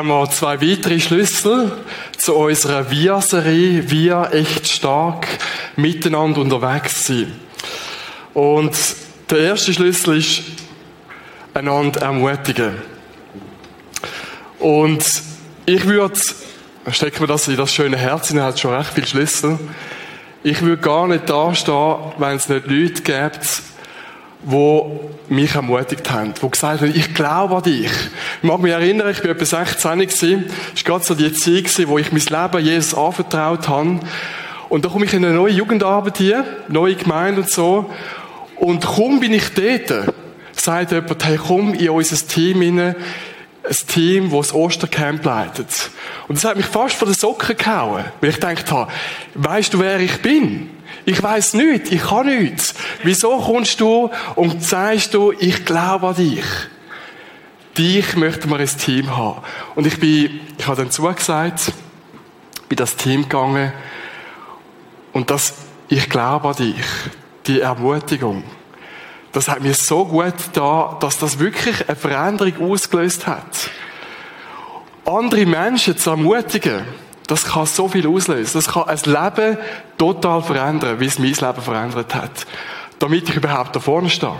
Haben wir zwei weitere Schlüssel zu unserer Wir-Serie, Wir echt stark, miteinander unterwegs sein. Und der erste Schlüssel ist, einander ermutigen. Und ich würde, stecken wir das in das schöne Herz, in hat schon recht viele Schlüssel. Ich würde gar nicht da stehen, wenn es nicht Leute gibt, wo mich ermutigt haben, wo gesagt haben, ich glaube an dich. Ich mag mich erinnern, ich war etwa 16 gewesen. Es war gerade so die Zeit wo ich mein Leben Jesus anvertraut habe. Und da komme ich in eine neue Jugendarbeit hier, neue Gemeinde und so. Und kaum bin ich dort, sagt jemand, hey, komm in unser Team hinein, ein Team, das das Ostercamp leitet. Und das hat mich fast von den Socken gehauen, weil ich gedacht habe, weißt du, wer ich bin? Ich weiß nichts, ich kann nichts. Wieso kommst du und sagst du, ich glaube an dich? Dich möchten wir ins Team haben. Und ich bin, ich habe dann zugesagt, bin das Team gegangen und das, ich glaube an dich. Die Ermutigung. Das hat mir so gut da, dass das wirklich eine Veränderung ausgelöst hat. Andere Menschen zu ermutigen, das kann so viel auslösen. Das kann ein Leben total verändern, wie es mein Leben verändert hat. Damit ich überhaupt da vorne stehe.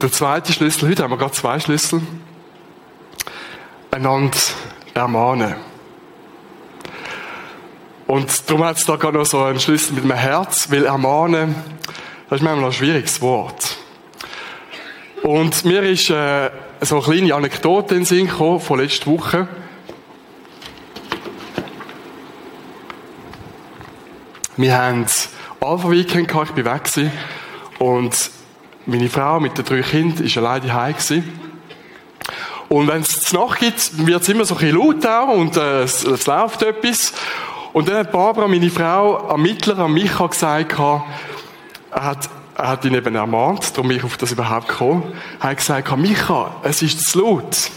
Der zweite Schlüssel, heute haben wir gerade zwei Schlüssel. Einander ermahnen. Und darum hat es da gerade noch so einen Schlüssel mit dem Herz, weil ermahnen, das ist manchmal ein schwieriges Wort. Und mir ist äh, so eine kleine Anekdote in den Sinn gekommen, von letzter Woche. Wir haben Alpha Weekend gehabt, ich bin weg gewesen, und meine Frau mit den drei Kindern ist alleine daheim gewesen. Und wenn es Nacht gibt, wird es immer so ein bisschen laut auch und äh, es, es läuft etwas. Und dann hat Barbara, meine Frau, am Mittler, am Micha gesagt, er hat, er hat ihn eben ermahnt, darum bin ich auf das überhaupt gekommen, er hat gesagt, Micha, es ist zu laut.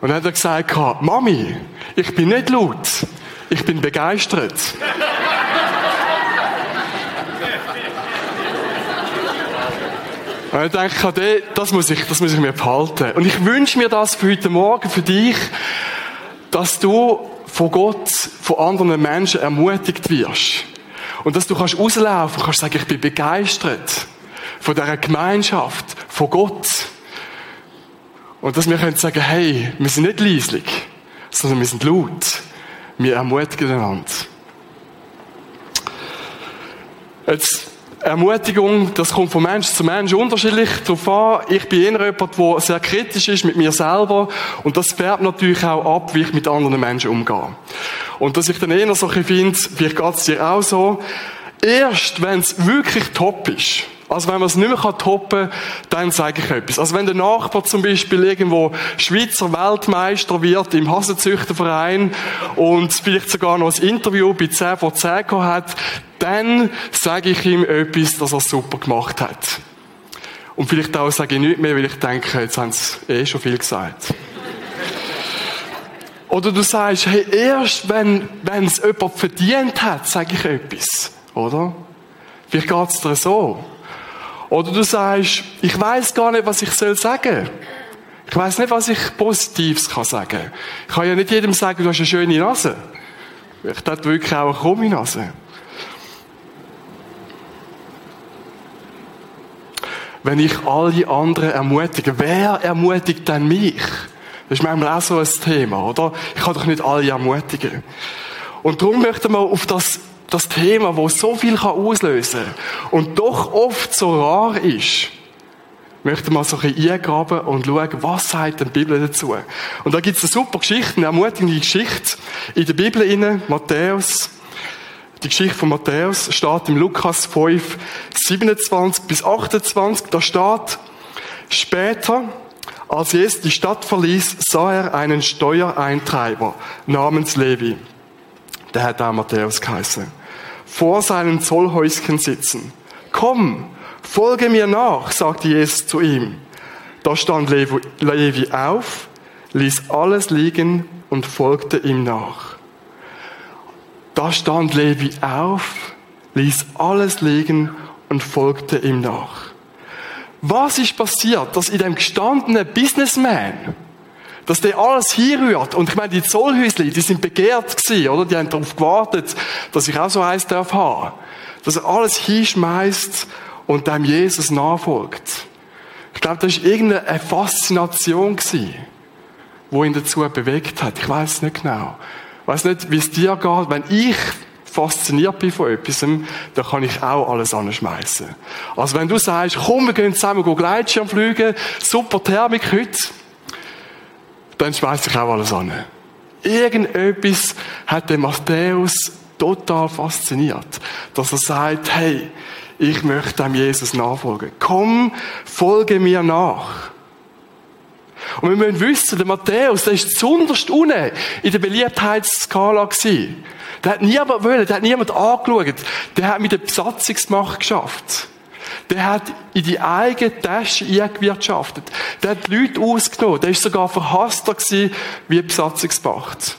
Und dann hat er gesagt, Mami, ich bin nicht laut, ich bin begeistert. Und ich denke, das muss ich, das muss ich mir behalten. Und ich wünsche mir das für heute Morgen, für dich, dass du von Gott, von anderen Menschen ermutigt wirst. Und dass du kannst rauslaufen kannst sagen, ich bin begeistert von dieser Gemeinschaft, von Gott. Und dass wir können sagen, hey, wir sind nicht leislich, sondern wir sind laut. Wir ermutigen einander. Jetzt, Ermutigung, das kommt von Mensch zu Mensch unterschiedlich darauf an. Ich bin eher jemand, der sehr kritisch ist mit mir selber. Und das färbt natürlich auch ab, wie ich mit anderen Menschen umgehe. Und dass ich dann eher so finde, vielleicht geht es dir auch so, erst wenn es wirklich top ist, also wenn man es nicht mehr toppen kann, dann sage ich etwas. Also wenn der Nachbar zum Beispiel irgendwo Schweizer Weltmeister wird im Hasenzüchterverein und vielleicht sogar noch ein Interview bei 10 vor 10 hat, dann sage ich ihm etwas, dass er super gemacht hat. Und vielleicht auch sage ich nicht mehr, weil ich denke, jetzt haben sie eh schon viel gesagt. Oder du sagst, hey, erst wenn, wenn es jemand verdient hat, sage ich etwas. Oder? Vielleicht geht es dir so. Oder du sagst, ich weiß gar nicht, was ich soll sagen. Ich weiß nicht, was ich Positives kann sagen. Ich kann ja nicht jedem sagen, du hast eine schöne Nase. Ich hätte wirklich auch eine krumme Nase. Wenn ich alle anderen ermutige, wer ermutigt denn mich? Das ist manchmal auch so ein Thema, oder? Ich kann doch nicht alle ermutigen. Und darum möchten wir auf das das Thema, wo so viel auslösen kann und doch oft so rar ist, möchte mal so ein bisschen eingraben und schauen, was sagt denn die Bibel dazu. Und da gibt es eine super Geschichte, eine ermutigende Geschichte in der Bibel inne, Matthäus. Die Geschichte von Matthäus steht im Lukas 5, 27 bis 28. Da steht, später, als Jesus die Stadt verließ, sah er einen Steuereintreiber namens Levi. Der hat auch Matthäus geheißen vor seinem Zollhäuschen sitzen. Komm, folge mir nach, sagte Jesus zu ihm. Da stand Levi auf, ließ alles liegen und folgte ihm nach. Da stand Levi auf, ließ alles liegen und folgte ihm nach. Was ist passiert, dass in dem gestandenen Businessman, dass der alles hinrührt. Und ich meine, die Zollhäusli, die sind begehrt gewesen, oder? Die haben darauf gewartet, dass ich auch so eins darf haben. Dass er alles hinschmeißt und dem Jesus nachfolgt. Ich glaube, das war irgendeine Faszination gewesen, wo ihn dazu bewegt hat. Ich weiß nicht genau. Ich weiß nicht, wie es dir geht. Wenn ich fasziniert bin von etwas, dann kann ich auch alles anschmeißen. Also wenn du sagst, komm, wir gehen zusammen Gleitschirm fliegen, super Thermik heute, dann schmeißt ich auch alles an. Irgendetwas hat den Matthäus total fasziniert, dass er sagt, hey, ich möchte dem Jesus nachfolgen. Komm, folge mir nach. Und wir müssen wissen, der Matthäus, der ist zunderst unten in der Beliebtheitsskala gewesen. Der hat niemand wollen, der hat niemand angeschaut. Der hat mit der Besatzungsmacht geschafft. Der hat in die eigene Tasche eingewirtschaftet. Der hat die Leute ausgenommen. Der ist sogar verhasster gewesen wie Besatzungsmacht.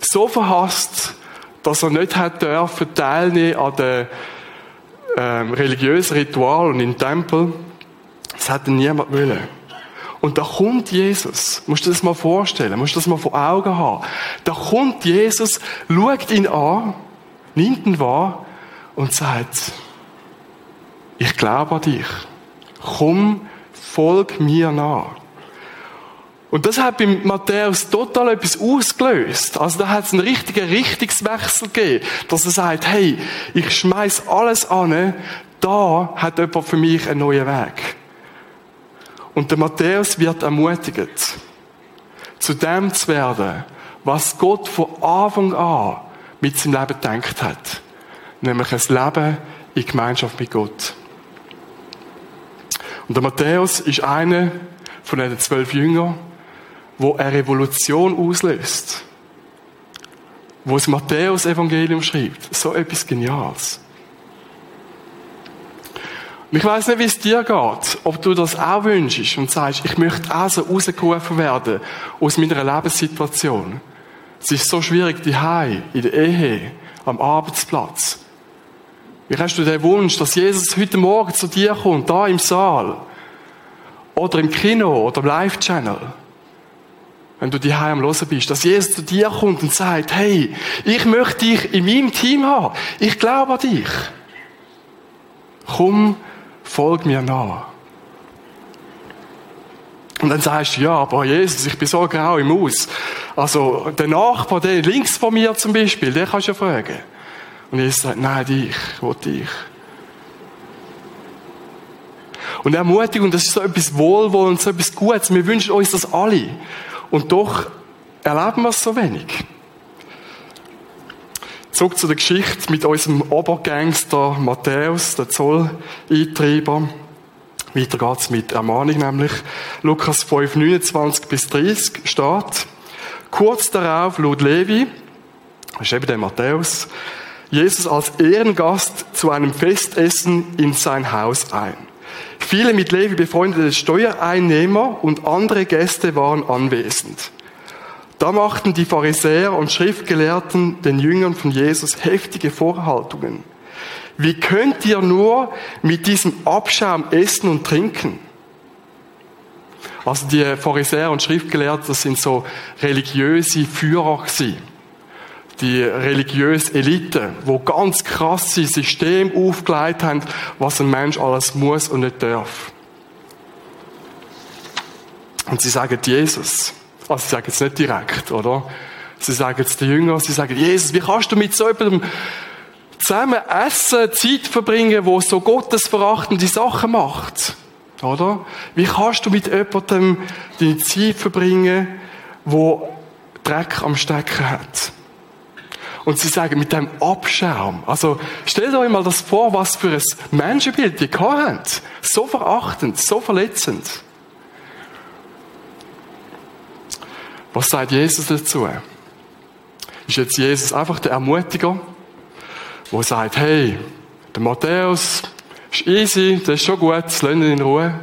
So verhasst, dass er nicht hat dürfen teilnehmen an den ähm, religiösen Ritualen im Tempel. Das hat niemand wollen. Und da kommt Jesus. Musst du das mal vorstellen? Musst du das mal vor Augen haben? Da kommt Jesus, schaut ihn an, nimmt ihn wahr und sagt, ich glaube an dich. Komm, folg mir nach. Und das hat beim Matthäus total etwas ausgelöst. Also da hat es einen richtigen Richtungswechsel gegeben, dass er sagt, hey, ich schmeiß alles an, da hat jemand für mich einen neuen Weg. Und der Matthäus wird ermutigt, zu dem zu werden, was Gott von Anfang an mit seinem Leben gedacht hat. Nämlich ein Leben in Gemeinschaft mit Gott. Und der Matthäus ist einer von den zwölf Jüngern, wo eine Revolution auslöst. Wo das Matthäus-Evangelium schreibt. So etwas Geniales. Und ich weiß nicht, wie es dir geht, ob du das auch wünschst und sagst, ich möchte auch so rausgerufen werden aus meiner Lebenssituation. Es ist so schwierig, die in der Ehe, am Arbeitsplatz. Wie hast du den Wunsch, dass Jesus heute Morgen zu dir kommt, da im Saal? Oder im Kino oder im Live-Channel? Wenn du die am Hören bist, dass Jesus zu dir kommt und sagt, hey, ich möchte dich in meinem Team haben. Ich glaube an dich. Komm, folg mir nach. Und dann sagst du, ja, aber Jesus, ich bin so grau im Haus. Also, der Nachbar, der links von mir zum Beispiel, der kannst du ja fragen. Und Jesus sagt, nein, dich, ich will dich. Und Ermutigung, das ist so etwas Wohlwollend, so etwas Gutes. Wir wünschen uns das alle. Und doch erleben wir es so wenig. Zurück zu der Geschichte mit unserem Obergangster Matthäus, der Zolleintreiber. Weiter geht's mit Ermahnung, nämlich Lukas 5, 29 bis 30 steht. Kurz darauf lud Levi, das ist eben der Matthäus, Jesus als Ehrengast zu einem Festessen in sein Haus ein. Viele mit Levi befreundete Steuereinnehmer und andere Gäste waren anwesend. Da machten die Pharisäer und Schriftgelehrten den Jüngern von Jesus heftige Vorhaltungen. Wie könnt ihr nur mit diesem Abschaum essen und trinken? Also die Pharisäer und Schriftgelehrten, das sind so religiöse Führer gewesen die religiöse Elite, wo ganz krasse System aufgelegt haben, was ein Mensch alles muss und nicht darf. Und sie sagen Jesus. Also sie sagen es nicht direkt, oder? Sie sagen es den Jüngern, sie sagen, Jesus, wie kannst du mit so jemandem zusammen essen, Zeit verbringen, wo so gottesverachtende Sachen macht? Oder? Wie kannst du mit jemandem deine Zeit verbringen, wo Dreck am Stecken hat? Und sie sagen, mit dem Abschaum. Also, stellt euch mal das vor, was für ein Menschenbild die haben. So verachtend, so verletzend. Was sagt Jesus dazu? Ist jetzt Jesus einfach der Ermutiger, der sagt, hey, der Matthäus ist easy, das ist schon gut, lass ihn in Ruhe.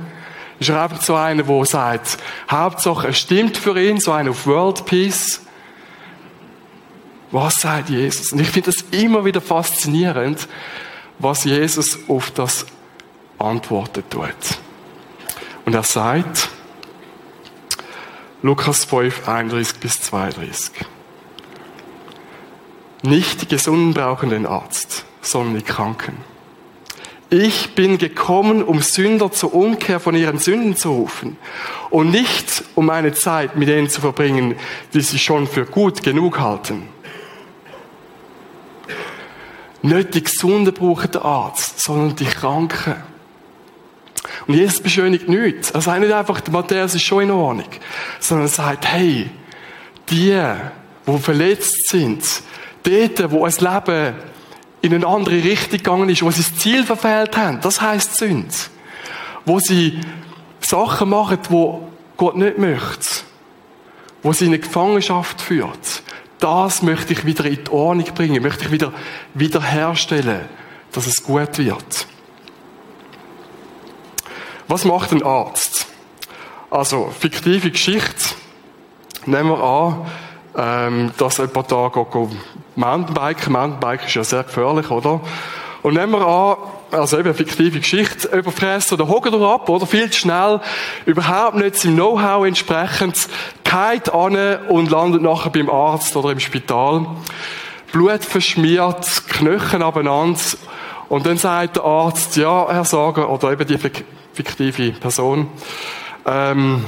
Ist er einfach so einer, der sagt, Hauptsache es stimmt für ihn, so einer auf World Peace. Was sagt Jesus? Und ich finde das immer wieder faszinierend, was Jesus auf das antwortet tut. Und er sagt, Lukas 5, 31 bis 32. Nicht die Gesunden brauchen den Arzt, sondern die Kranken. Ich bin gekommen, um Sünder zur Umkehr von ihren Sünden zu rufen und nicht um eine Zeit mit denen zu verbringen, die sie schon für gut genug halten. Nicht die Gesunden brauchen den Arzt, sondern die Kranken. Und Jesus beschönigt nichts. Er sagt nicht einfach, der Matthäus ist schon in Ordnung, sondern er sagt, hey, die, die verletzt sind, dort, wo ein Leben in eine andere Richtung gegangen ist, wo sie das Ziel verfehlt haben, das heisst Sünde. Wo sie Sachen machen, wo Gott nicht möchte. Wo sie in eine Gefangenschaft führt. Das möchte ich wieder in die Ordnung bringen, möchte ich wieder wiederherstellen, dass es gut wird. Was macht ein Arzt? Also, fiktive Geschichte. Nehmen wir an, ähm, dass jemand da geht, geht Mountainbiken. Mountainbiken ist ja sehr gefährlich, oder? Und nehmen wir an, also eben fiktive Geschichte, überfressen oder hocken ab, oder? Viel zu schnell, überhaupt nicht seinem Know-how entsprechend, geht an und landet nachher beim Arzt oder im Spital. Blut verschmiert, Knochen abeinander. Und dann sagt der Arzt, ja, Herr Sager, oder eben die fiktive Person, ähm,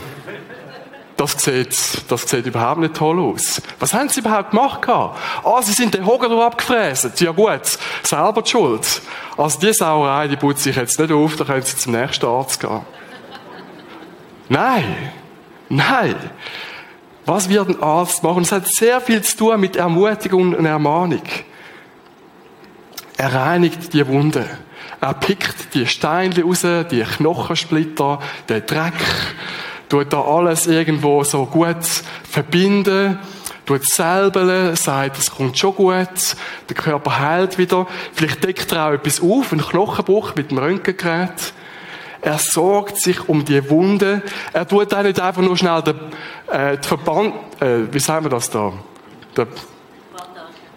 das sieht, das sieht überhaupt nicht toll aus. Was haben sie überhaupt gemacht? Ah, sie sind den Hoger abgefräst. Ja gut, selber die Schuld. Also die Sauerei, die putzt sich jetzt nicht auf, da können sie zum nächsten Arzt gehen. Nein, nein. Was wird ein Arzt machen? Es hat sehr viel zu tun mit Ermutigung und Ermahnung. Er reinigt die Wunde. Er pickt die Steine raus, die Knochensplitter, den Dreck tut da alles irgendwo so gut verbinden, tut selber, sagt, es kommt schon gut, der Körper heilt wieder. Vielleicht deckt er auch etwas auf, einen Knochenbruch mit dem Röntgengerät. Er sorgt sich um die Wunde. Er tut auch nicht einfach nur schnell den, äh, den Verband, äh, wie sagen wir das da? Der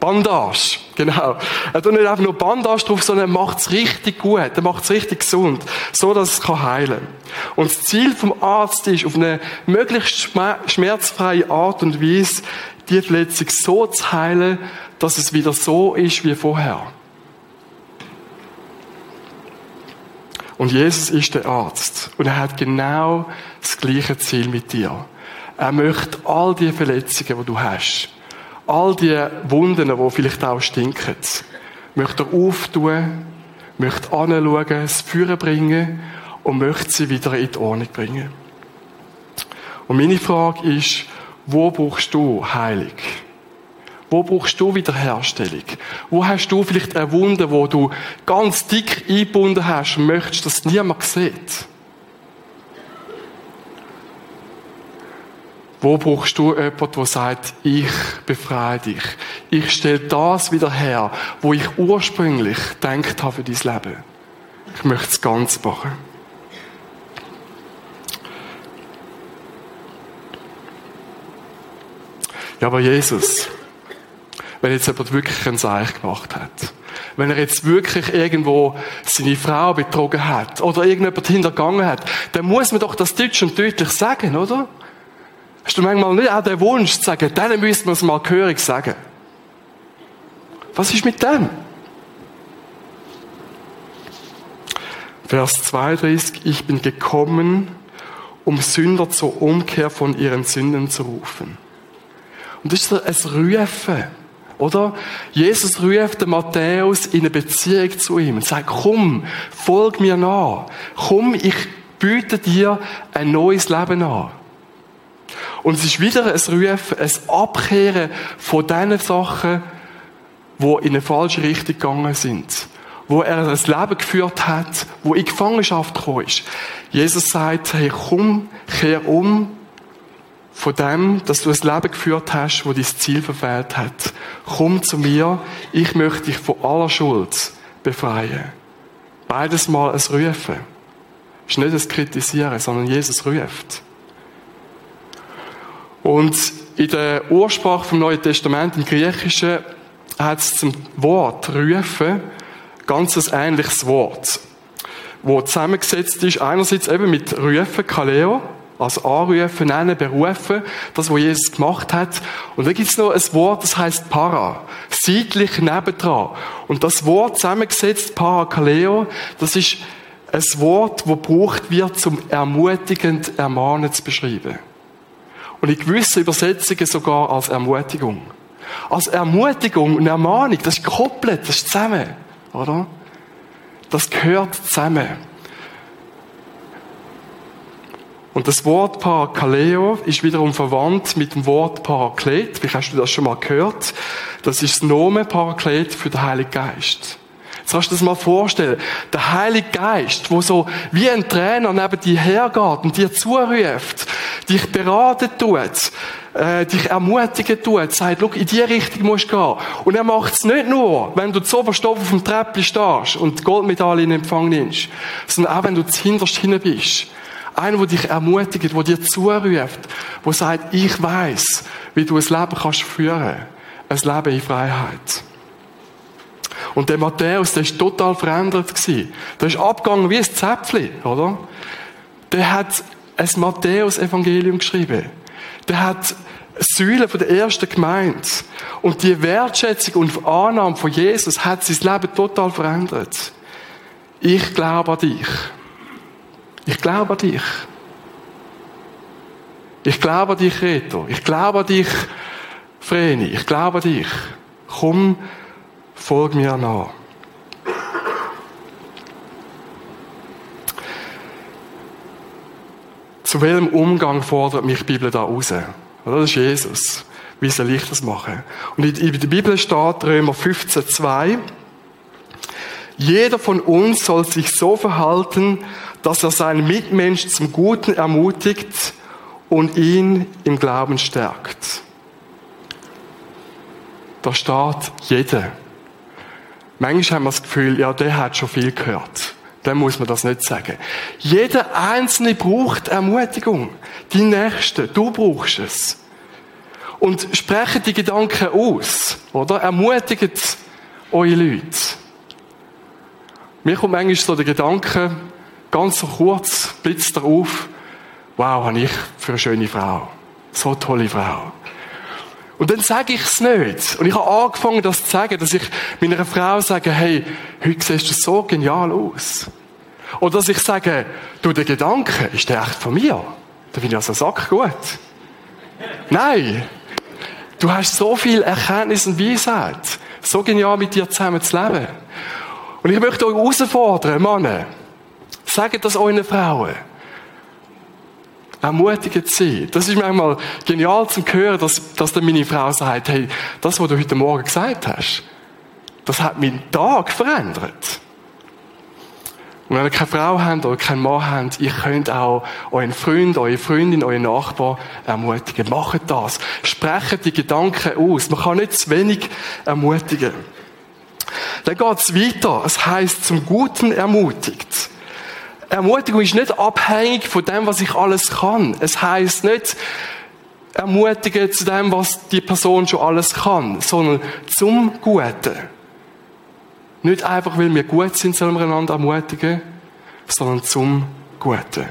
Bandage, genau. Er tut nicht einfach nur Bandage drauf, sondern er macht es richtig gut, er macht es richtig gesund, so dass es kann heilen. Und das Ziel vom Arzt ist, auf eine möglichst schmerzfreie Art und Weise die Verletzung so zu heilen, dass es wieder so ist wie vorher. Und Jesus ist der Arzt und er hat genau das gleiche Ziel mit dir. Er möchte all die Verletzungen, die du hast, all die Wunden, die vielleicht auch stinken, möchte er auftun, möchte anschauen, es Führen bringen und möchte sie wieder in die Ordnung bringen. Und meine Frage ist, wo brauchst du Heilung? Wo brauchst du Wiederherstellung? Wo hast du vielleicht eine Wunde, wo du ganz dick eingebunden hast und möchtest, dass niemand sieht? Wo brauchst du jemanden, der sagt, ich befreie dich. Ich stelle das wieder her, wo ich ursprünglich gedacht habe für dein Leben. Ich möchte es ganz machen. Ja, aber Jesus, wenn jetzt jemand wirklich ein Seich gemacht hat, wenn er jetzt wirklich irgendwo seine Frau betrogen hat oder irgendjemand hintergangen hat, dann muss man doch das deutsch und deutlich sagen, oder? Hast du manchmal nicht auch den Wunsch zu sagen, denen müssen wir es mal gehörig sagen? Was ist mit dem? Vers 32, ich bin gekommen, um Sünder zur Umkehr von ihren Sünden zu rufen. Und das ist ein Rufen, oder? Jesus ruft den Matthäus in eine Beziehung zu ihm und sagt, komm, folg mir nach. Komm, ich biete dir ein neues Leben an. Und es ist wieder ein Rufen, ein Abkehren von diesen Sachen, die in eine falsche Richtung gegangen sind. Wo er ein Leben geführt hat, wo in Gefangenschaft gekommen ist. Jesus sagt, hey, komm, kehr um von dem, dass du ein Leben geführt hast, wo dein Ziel verfehlt hat. Komm zu mir, ich möchte dich von aller Schuld befreien. Beides mal ein Rufen. Es ist nicht ein Kritisieren, sondern Jesus ruft. Und in der Ursprache vom Neuen Testament, im Griechischen, hat es zum Wort rufen ganz ein ähnliches Wort, wo zusammengesetzt ist, einerseits eben mit Rufen, Kaleo, also anrufen, nennen, berufen, das, was Jesus gemacht hat. Und dann gibt es noch ein Wort, das heißt Para, seitlich nebendran. Und das Wort zusammengesetzt, Parakaleo, das ist ein Wort, das gebraucht wird, zum ermutigend Ermahnen zu beschreiben. Und in gewissen Übersetzungen sogar als Ermutigung. Als Ermutigung und Ermahnung, das ist gekoppelt, das ist zusammen, oder? Das gehört zusammen. Und das Wort Parakaleo ist wiederum verwandt mit dem Wort Paraklet. Wie hast du das schon mal gehört? Das ist das Nomen Paraklet für den Heiligen Geist. Jetzt kannst du dir das mal vorstellen. Der Heilige Geist, wo so wie ein Trainer neben dir hergeht und dir zuruft, dich beraten tut, äh, dich ermutigen tut, sagt, schau, in die Richtung musst du gehen. Und er macht es nicht nur, wenn du zu auf dem Treppchen stehst und die Goldmedaille in Empfang nimmst, sondern auch wenn du hinterst hinten bist. Einer, der dich ermutigt, der dir zuruft, der sagt, ich weiß, wie du ein Leben kannst führen. Ein Leben in Freiheit. Und der Matthäus, der ist total verändert gewesen. Der ist abgegangen wie ein Zäpfchen, oder? Der hat ein Matthäus-Evangelium geschrieben. Der hat Säule von der ersten Gemeinde. Und die Wertschätzung und Annahme von Jesus hat sein Leben total verändert. Ich glaube an dich. Ich glaube an dich. Ich glaube an dich, Reto. Ich glaube an dich, Vreni. Ich glaube an dich. Komm, folg mir nach. Zu welchem Umgang fordert mich die Bibel da raus? Das ist Jesus. Wie soll ich das machen? Und in der Bibel steht Römer 15, 2, jeder von uns soll sich so verhalten, dass er seinen Mitmensch zum Guten ermutigt und ihn im Glauben stärkt. Da steht jeder. Manchmal haben wir das Gefühl, ja, der hat schon viel gehört. Dann muss man das nicht sagen. Jeder Einzelne braucht Ermutigung. Die Nächste, du brauchst es. Und sprechen die Gedanken aus, oder? Ermutigt eure Leute. Mir kommt manchmal so der Gedanke, ganz so kurz, blitzt er auf, wow, habe ich für eine schöne Frau. So eine tolle Frau. Und dann sage ich es nicht. Und ich habe angefangen, das zu sagen, dass ich meiner Frau sage, hey, heute siehst du so genial aus. Oder dass ich sage, du, der Gedanke, ist der echt von mir? Da finde ich also Sack gut. Nein. Du hast so viel Erkenntnis und Weisheit. So genial mit dir zusammen zu leben. Und ich möchte euch herausfordern, Männer, sagt das euren Frauen. Ermutigend sie. Das ist manchmal genial zu hören, dass, dass dann meine Frau sagt, hey, das, was du heute Morgen gesagt hast, das hat meinen Tag verändert. Und wenn ihr keine Frau habt oder keinen Mann habt, ihr könnt auch euren Freund, eure Freundin, euren Nachbar ermutigen. Macht das. Sprecht die Gedanken aus. Man kann nicht zu wenig ermutigen. Dann geht's weiter. Es heißt zum Guten ermutigt. Ermutigung ist nicht abhängig von dem, was ich alles kann. Es heißt nicht ermutigen zu dem, was die Person schon alles kann, sondern zum Guten. Nicht einfach, weil wir gut sind, sollen wir einander ermutigen, sondern zum Guten.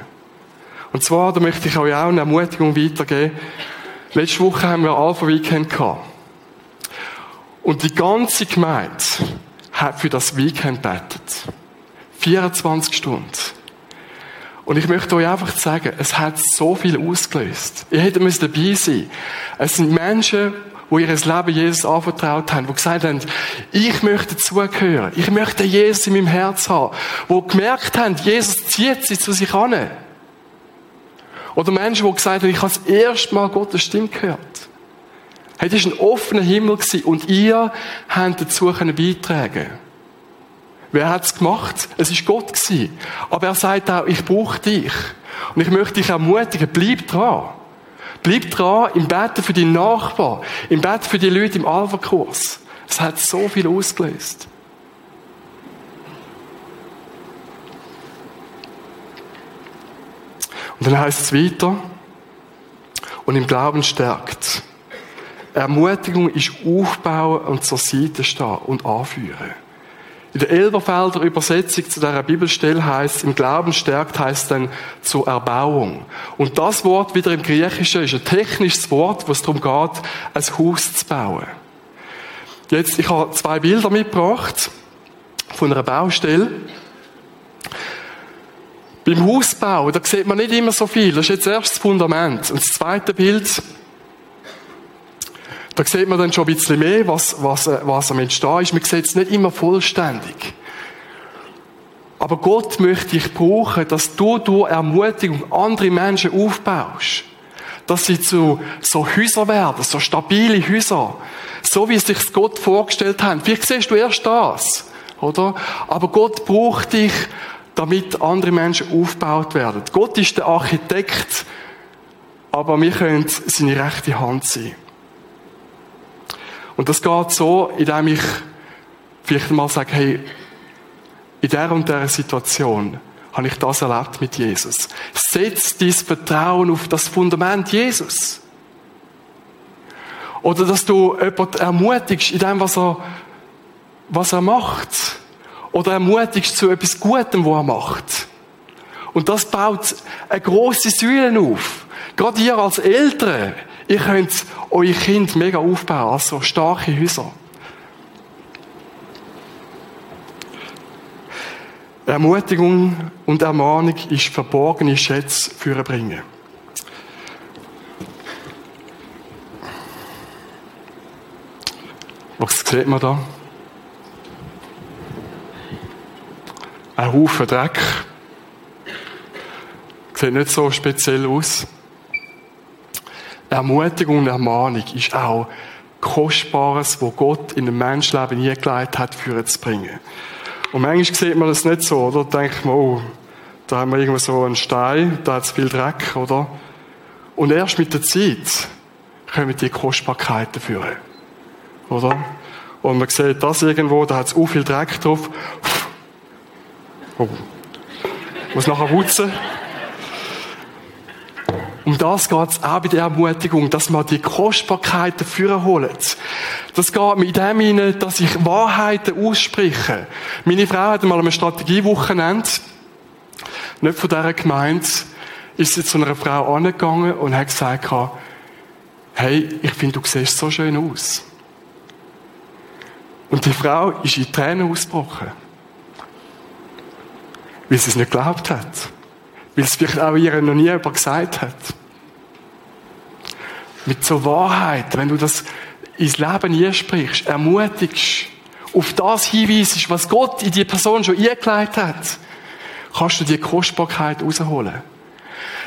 Und zwar, da möchte ich euch auch eine Ermutigung weitergeben. Letzte Woche haben wir Alpha Weekend gehabt. Und die ganze Gemeinde hat für das Weekend betet. 24 Stunden. Und ich möchte euch einfach sagen, es hat so viel ausgelöst. Ihr hättet müsst dabei sein. Es sind Menschen, die ihr Leben Jesus anvertraut haben, die gesagt haben, ich möchte zugehören. Ich möchte Jesus in meinem Herz haben. Die gemerkt haben, Jesus zieht sie zu sich an. Oder Menschen, die gesagt haben, ich habe das erste Mal Gottes Stimme gehört. Das war ein offener Himmel und ihr habt dazu beitragen Wer hat es gemacht? Es ist Gott gewesen. Aber er sagt auch, ich brauche dich. Und ich möchte dich ermutigen, bleib dran. Bleib dran im Betten für deinen Nachbarn, im Bett für die Leute im Alpha-Kurs. Es hat so viel ausgelöst. Und dann heißt es weiter, und im Glauben stärkt. Ermutigung ist aufbauen und zur Seite stehen und anführen. In der Elberfelder Übersetzung zu dieser Bibelstelle heißt im Glauben stärkt heißt dann zur Erbauung. Und das Wort wieder im Griechischen ist ein technisches Wort, wo es darum geht, ein Haus zu bauen. Jetzt, ich habe zwei Bilder mitgebracht von einer Baustelle. Beim Hausbau, da sieht man nicht immer so viel. Das ist jetzt erst das Fundament. Und das zweite Bild, da sieht man dann schon ein bisschen mehr, was, was, was am Entstehen ist. Man sieht es nicht immer vollständig. Aber Gott möchte dich brauchen, dass du durch Ermutigung andere Menschen aufbaust. Dass sie zu so Häuser werden, so stabile Häuser. So wie es sich Gott vorgestellt hat. Vielleicht siehst du erst das, oder? Aber Gott braucht dich, damit andere Menschen aufgebaut werden. Gott ist der Architekt, aber wir können seine rechte Hand sein. Und das geht so, indem ich vielleicht mal sage, hey, in der und der Situation habe ich das erlebt mit Jesus. Setz dein Vertrauen auf das Fundament Jesus. Oder dass du jemanden ermutigst in dem, was er, was er macht. Oder ermutigst zu etwas Gutem, was er macht. Und das baut eine große Säule auf. Gerade ihr als Eltern, Ihr könnt euer Kind mega aufbauen, also starke Häuser. Ermutigung und Ermahnung ist verborgene Schätze für bringen. Was sieht man da? Ein Haufen Dreck. Sieht nicht so speziell aus. Ermutigung und Ermahnung ist auch Kostbares, wo Gott in ein Menschenleben eingelegt hat, für zu bringen. Und manchmal sieht man das nicht so, oder? Da denkt man, oh, da haben wir irgendwo so einen Stein, da hat es viel Dreck, oder? Und erst mit der Zeit kommen die Kostbarkeiten führen. Oder? Und man sieht das irgendwo, da hat es auch viel Dreck drauf. Oh. Muss nachher putzen. Um das geht es auch bei der Ermutigung, dass man die Kostbarkeiten dafür holt. Das geht mit dem hinein, dass ich Wahrheiten ausspreche. Meine Frau hat mal eine Strategiewochenende, nicht von dieser Gemeinde, ist sie zu einer Frau angegangen und hat gesagt, hey, ich finde, du siehst so schön aus. Und die Frau ist in Tränen ausgebrochen. Weil sie es nicht geglaubt hat. Weil es vielleicht auch ihr noch nie jemand gesagt hat. Mit so Wahrheit, wenn du das ins Leben einsprichst, ermutigst, auf das hinweisst, was Gott in die Person schon eingelegt hat, kannst du die Kostbarkeit rausholen.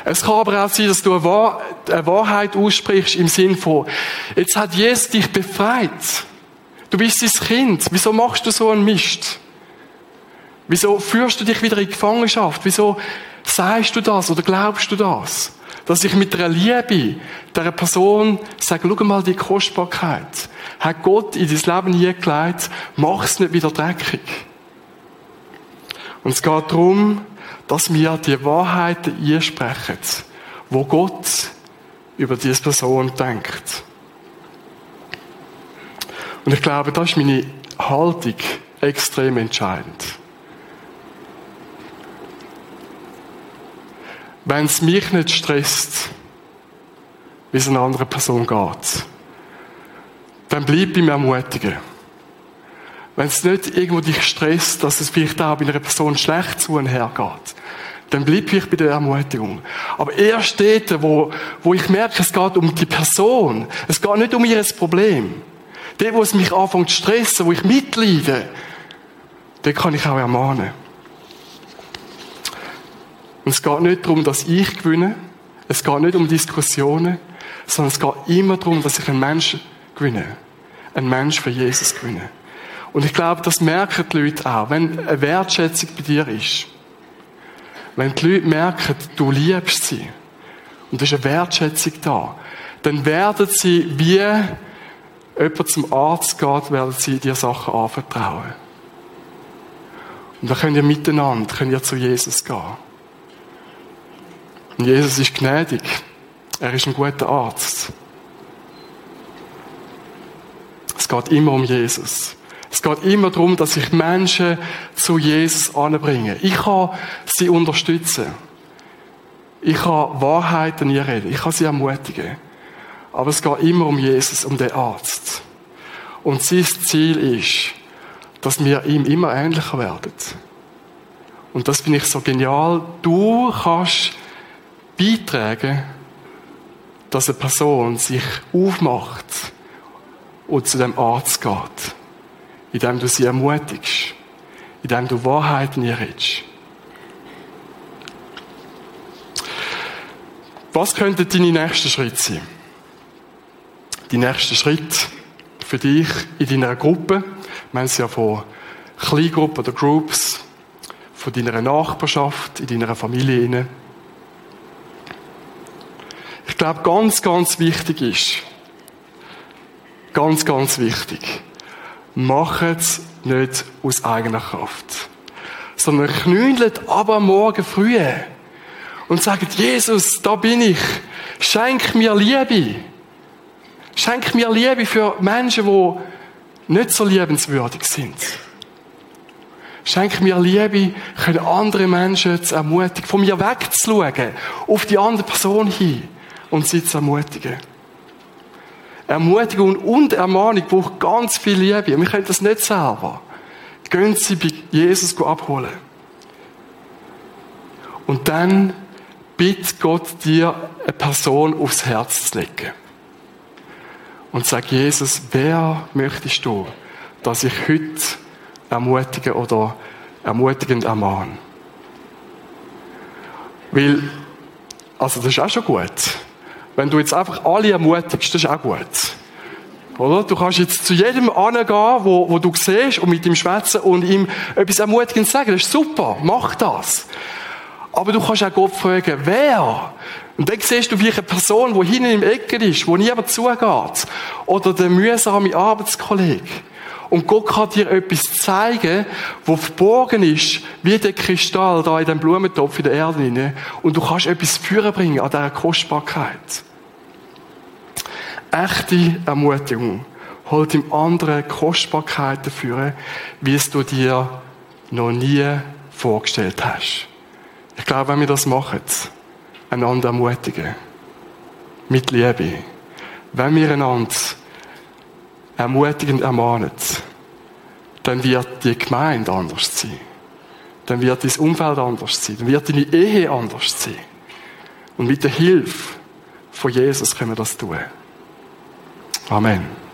Es kann aber auch sein, dass du eine Wahrheit aussprichst im Sinn von, jetzt hat Jesus dich befreit. Du bist sein Kind. Wieso machst du so einen Mist? Wieso führst du dich wieder in Gefangenschaft? Wieso sagst du das oder glaubst du das? Dass ich mit einer Liebe der Person sage, schau mal die Kostbarkeit. Hat Gott in dein Leben eingelegt, mach es nicht wieder dreckig. Und es geht darum, dass wir die Wahrheiten einsprechen, wo Gott über diese Person denkt. Und ich glaube, das ist meine Haltung extrem entscheidend. Wenn es mich nicht stresst, wie es einer anderen Person geht, dann bleib beim Ermutigen. Wenn es nicht irgendwo dich stresst, dass es vielleicht auch bei einer Person schlecht zu und her geht, dann bleib ich bei der Ermutigung. Aber erst dort, wo, wo ich merke, es geht um die Person, es geht nicht um ihr Problem, dort, wo es mich anfängt zu stressen, wo ich mitleide, dort kann ich auch ermahnen. Und es geht nicht darum, dass ich gewinne. Es geht nicht um Diskussionen, sondern es geht immer darum, dass ich einen Menschen gewinne. Einen Menschen für Jesus gewinne. Und ich glaube, das merken die Leute auch, wenn eine Wertschätzung bei dir ist. Wenn die Leute merken, du liebst sie und es ist eine Wertschätzung da, dann werden sie, wie jemand zum Arzt geht, werden sie dir Sachen anvertrauen. Und dann könnt ihr miteinander, könnt ihr zu Jesus gehen. Und Jesus ist gnädig. Er ist ein guter Arzt. Es geht immer um Jesus. Es geht immer darum, dass ich Menschen zu Jesus anbringe. Ich kann sie unterstützen. Ich kann Wahrheiten ihr reden. Ich kann sie ermutigen. Aber es geht immer um Jesus, um den Arzt. Und sein Ziel ist, dass wir ihm immer ähnlicher werden. Und das finde ich so genial. Du kannst beitragen, dass eine Person sich aufmacht und zu dem Arzt geht. Indem du sie ermutigst. Indem du Wahrheiten ihr redest. Was könnten deine nächsten Schritte sein? Die nächsten Schritte für dich in deiner Gruppe. Wir haben ja von Kleingruppen oder Groups, von deiner Nachbarschaft, in deiner Familie. Glaube, ganz, ganz wichtig ist, ganz, ganz wichtig, macht es nicht aus eigener Kraft, sondern knündelt aber morgen früh und sagt, Jesus, da bin ich, schenk mir Liebe. Schenk mir Liebe für Menschen, die nicht so liebenswürdig sind. Schenk mir Liebe, können andere Menschen zu ermutigen, von mir wegzuschauen, auf die andere Person hin und sie zu ermutigen. Ermutigung und Ermahnung braucht ganz viel Liebe. Wir können das nicht selber. Gehen Sie bei Jesus abholen. Und dann bittet Gott dir, eine Person aufs Herz zu legen. Und sag Jesus, wer möchtest du, dass ich heute ermutige oder ermutigend ermahne? Weil, also das ist auch schon gut. Wenn du jetzt einfach alle ermutigst, das ist auch gut. Oder? Du kannst jetzt zu jedem angehen, wo, wo du siehst und mit ihm schwätzen und ihm etwas ermutigend sagen. Das ist super. Mach das. Aber du kannst auch Gott fragen, wer? Und dann siehst du vielleicht eine Person, die hinten im Ecken ist, wo niemand zugeht. Oder der mühsame Arbeitskollege. Und Gott kann dir etwas zeigen, wo verborgen ist, wie der Kristall da in dem Blumentopf in der Erde. Und du kannst etwas führen bringen an dieser Kostbarkeit. Echte Ermutigung holt im anderen Kostbarkeiten führen, wie es du dir noch nie vorgestellt hast. Ich glaube, wenn wir das machen, einander ermutigen, mit Liebe, wenn wir einander ermutigend ermahnen, dann wird die Gemeinde anders sein. Dann wird dein Umfeld anders sein. Dann wird deine Ehe anders sein. Und mit der Hilfe von Jesus können wir das tun. Amen.